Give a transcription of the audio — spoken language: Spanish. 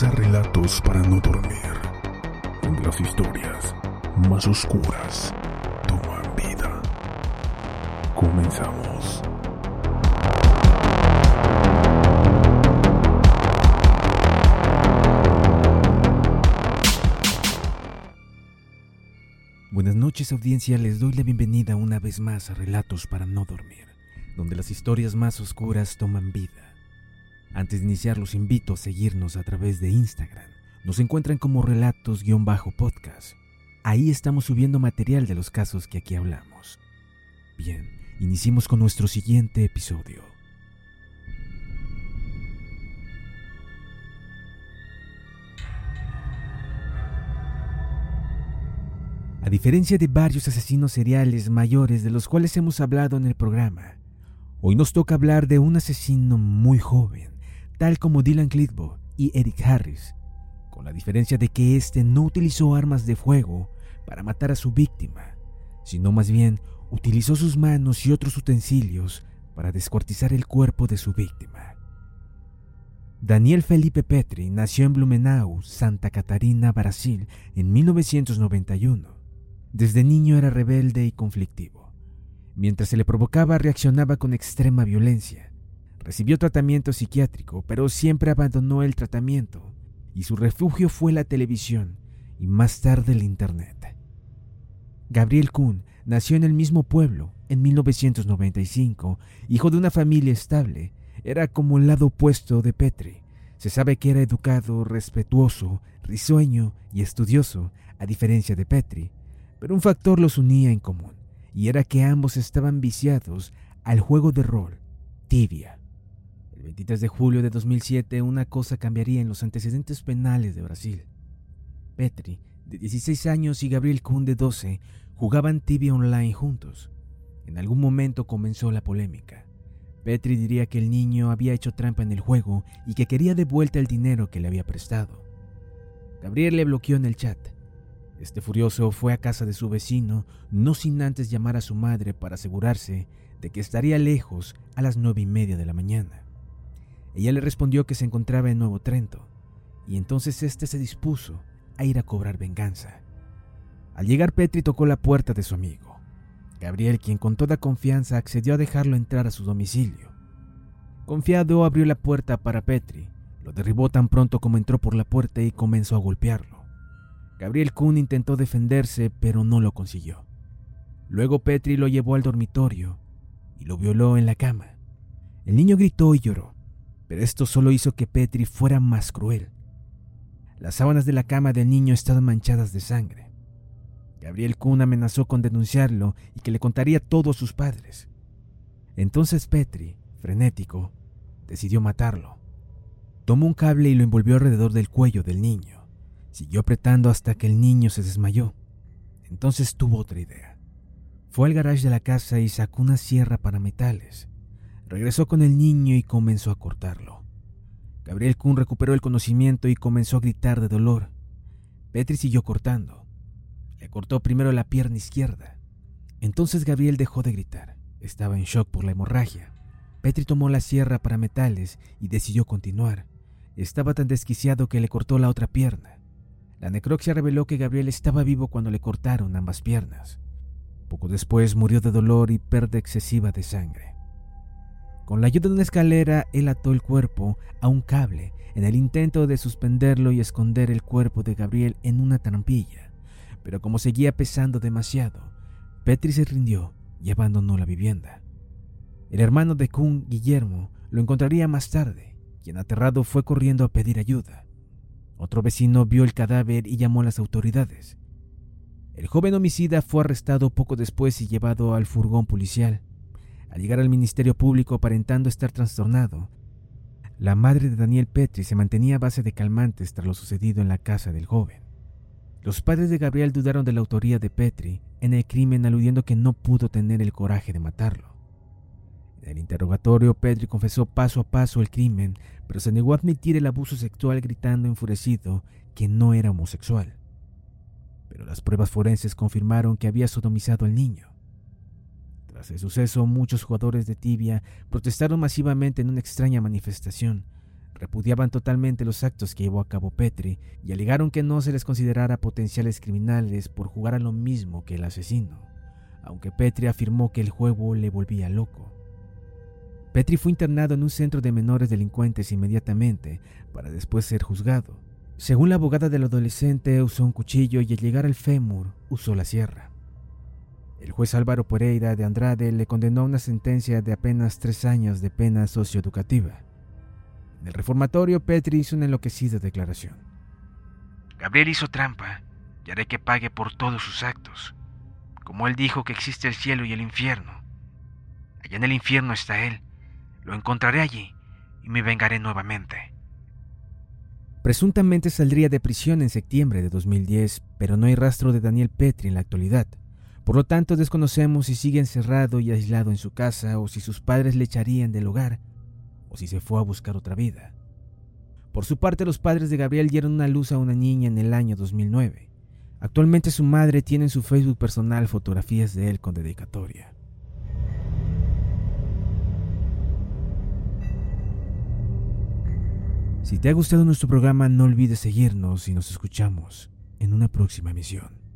A Relatos para no dormir, donde las historias más oscuras toman vida. Comenzamos. Buenas noches audiencia, les doy la bienvenida una vez más a Relatos para no dormir, donde las historias más oscuras toman vida. Antes de iniciar los invito a seguirnos a través de Instagram. Nos encuentran como relatos-podcast. Ahí estamos subiendo material de los casos que aquí hablamos. Bien, iniciemos con nuestro siguiente episodio. A diferencia de varios asesinos seriales mayores de los cuales hemos hablado en el programa, hoy nos toca hablar de un asesino muy joven, tal como Dylan Clitbo y Eric Harris, con la diferencia de que éste no utilizó armas de fuego para matar a su víctima, sino más bien utilizó sus manos y otros utensilios para descuartizar el cuerpo de su víctima. Daniel Felipe Petri nació en Blumenau, Santa Catarina, Brasil, en 1991. Desde niño era rebelde y conflictivo. Mientras se le provocaba reaccionaba con extrema violencia. Recibió tratamiento psiquiátrico, pero siempre abandonó el tratamiento y su refugio fue la televisión y más tarde el Internet. Gabriel Kuhn nació en el mismo pueblo en 1995, hijo de una familia estable. Era como el lado opuesto de Petri. Se sabe que era educado, respetuoso, risueño y estudioso, a diferencia de Petri, pero un factor los unía en común, y era que ambos estaban viciados al juego de rol, tibia. El 23 de julio de 2007 una cosa cambiaría en los antecedentes penales de Brasil. Petri, de 16 años, y Gabriel Kuhn, de 12, jugaban tibia online juntos. En algún momento comenzó la polémica. Petri diría que el niño había hecho trampa en el juego y que quería de vuelta el dinero que le había prestado. Gabriel le bloqueó en el chat. Este furioso fue a casa de su vecino, no sin antes llamar a su madre para asegurarse de que estaría lejos a las nueve y media de la mañana. Ella le respondió que se encontraba en Nuevo Trento, y entonces éste se dispuso a ir a cobrar venganza. Al llegar Petri tocó la puerta de su amigo. Gabriel, quien con toda confianza accedió a dejarlo entrar a su domicilio. Confiado abrió la puerta para Petri, lo derribó tan pronto como entró por la puerta y comenzó a golpearlo. Gabriel Kuhn intentó defenderse, pero no lo consiguió. Luego Petri lo llevó al dormitorio y lo violó en la cama. El niño gritó y lloró. Pero esto solo hizo que Petri fuera más cruel. Las sábanas de la cama del niño estaban manchadas de sangre. Gabriel Kuhn amenazó con denunciarlo y que le contaría todo a sus padres. Entonces Petri, frenético, decidió matarlo. Tomó un cable y lo envolvió alrededor del cuello del niño. Siguió apretando hasta que el niño se desmayó. Entonces tuvo otra idea. Fue al garage de la casa y sacó una sierra para metales. Regresó con el niño y comenzó a cortarlo. Gabriel Kuhn recuperó el conocimiento y comenzó a gritar de dolor. Petri siguió cortando. Le cortó primero la pierna izquierda. Entonces Gabriel dejó de gritar. Estaba en shock por la hemorragia. Petri tomó la sierra para metales y decidió continuar. Estaba tan desquiciado que le cortó la otra pierna. La necropsia reveló que Gabriel estaba vivo cuando le cortaron ambas piernas. Poco después murió de dolor y pérdida excesiva de sangre. Con la ayuda de una escalera, él ató el cuerpo a un cable en el intento de suspenderlo y esconder el cuerpo de Gabriel en una trampilla. Pero como seguía pesando demasiado, Petri se rindió y abandonó la vivienda. El hermano de Kuhn, Guillermo, lo encontraría más tarde, quien aterrado fue corriendo a pedir ayuda. Otro vecino vio el cadáver y llamó a las autoridades. El joven homicida fue arrestado poco después y llevado al furgón policial. Al llegar al Ministerio Público aparentando estar trastornado, la madre de Daniel Petri se mantenía a base de calmantes tras lo sucedido en la casa del joven. Los padres de Gabriel dudaron de la autoría de Petri en el crimen aludiendo que no pudo tener el coraje de matarlo. En el interrogatorio, Petri confesó paso a paso el crimen, pero se negó a admitir el abuso sexual gritando enfurecido que no era homosexual. Pero las pruebas forenses confirmaron que había sodomizado al niño. Tras el suceso, muchos jugadores de tibia protestaron masivamente en una extraña manifestación. Repudiaban totalmente los actos que llevó a cabo Petri y alegaron que no se les considerara potenciales criminales por jugar a lo mismo que el asesino, aunque Petri afirmó que el juego le volvía loco. Petri fue internado en un centro de menores delincuentes inmediatamente para después ser juzgado. Según la abogada del adolescente, usó un cuchillo y al llegar al fémur usó la sierra. El juez Álvaro Pereira de Andrade le condenó a una sentencia de apenas tres años de pena socioeducativa. En el reformatorio, Petri hizo una enloquecida declaración. Gabriel hizo trampa y haré que pague por todos sus actos. Como él dijo que existe el cielo y el infierno. Allá en el infierno está él. Lo encontraré allí y me vengaré nuevamente. Presuntamente saldría de prisión en septiembre de 2010, pero no hay rastro de Daniel Petri en la actualidad. Por lo tanto, desconocemos si sigue encerrado y aislado en su casa o si sus padres le echarían del hogar o si se fue a buscar otra vida. Por su parte, los padres de Gabriel dieron una luz a una niña en el año 2009. Actualmente su madre tiene en su Facebook personal fotografías de él con dedicatoria. Si te ha gustado nuestro programa, no olvides seguirnos y nos escuchamos en una próxima emisión.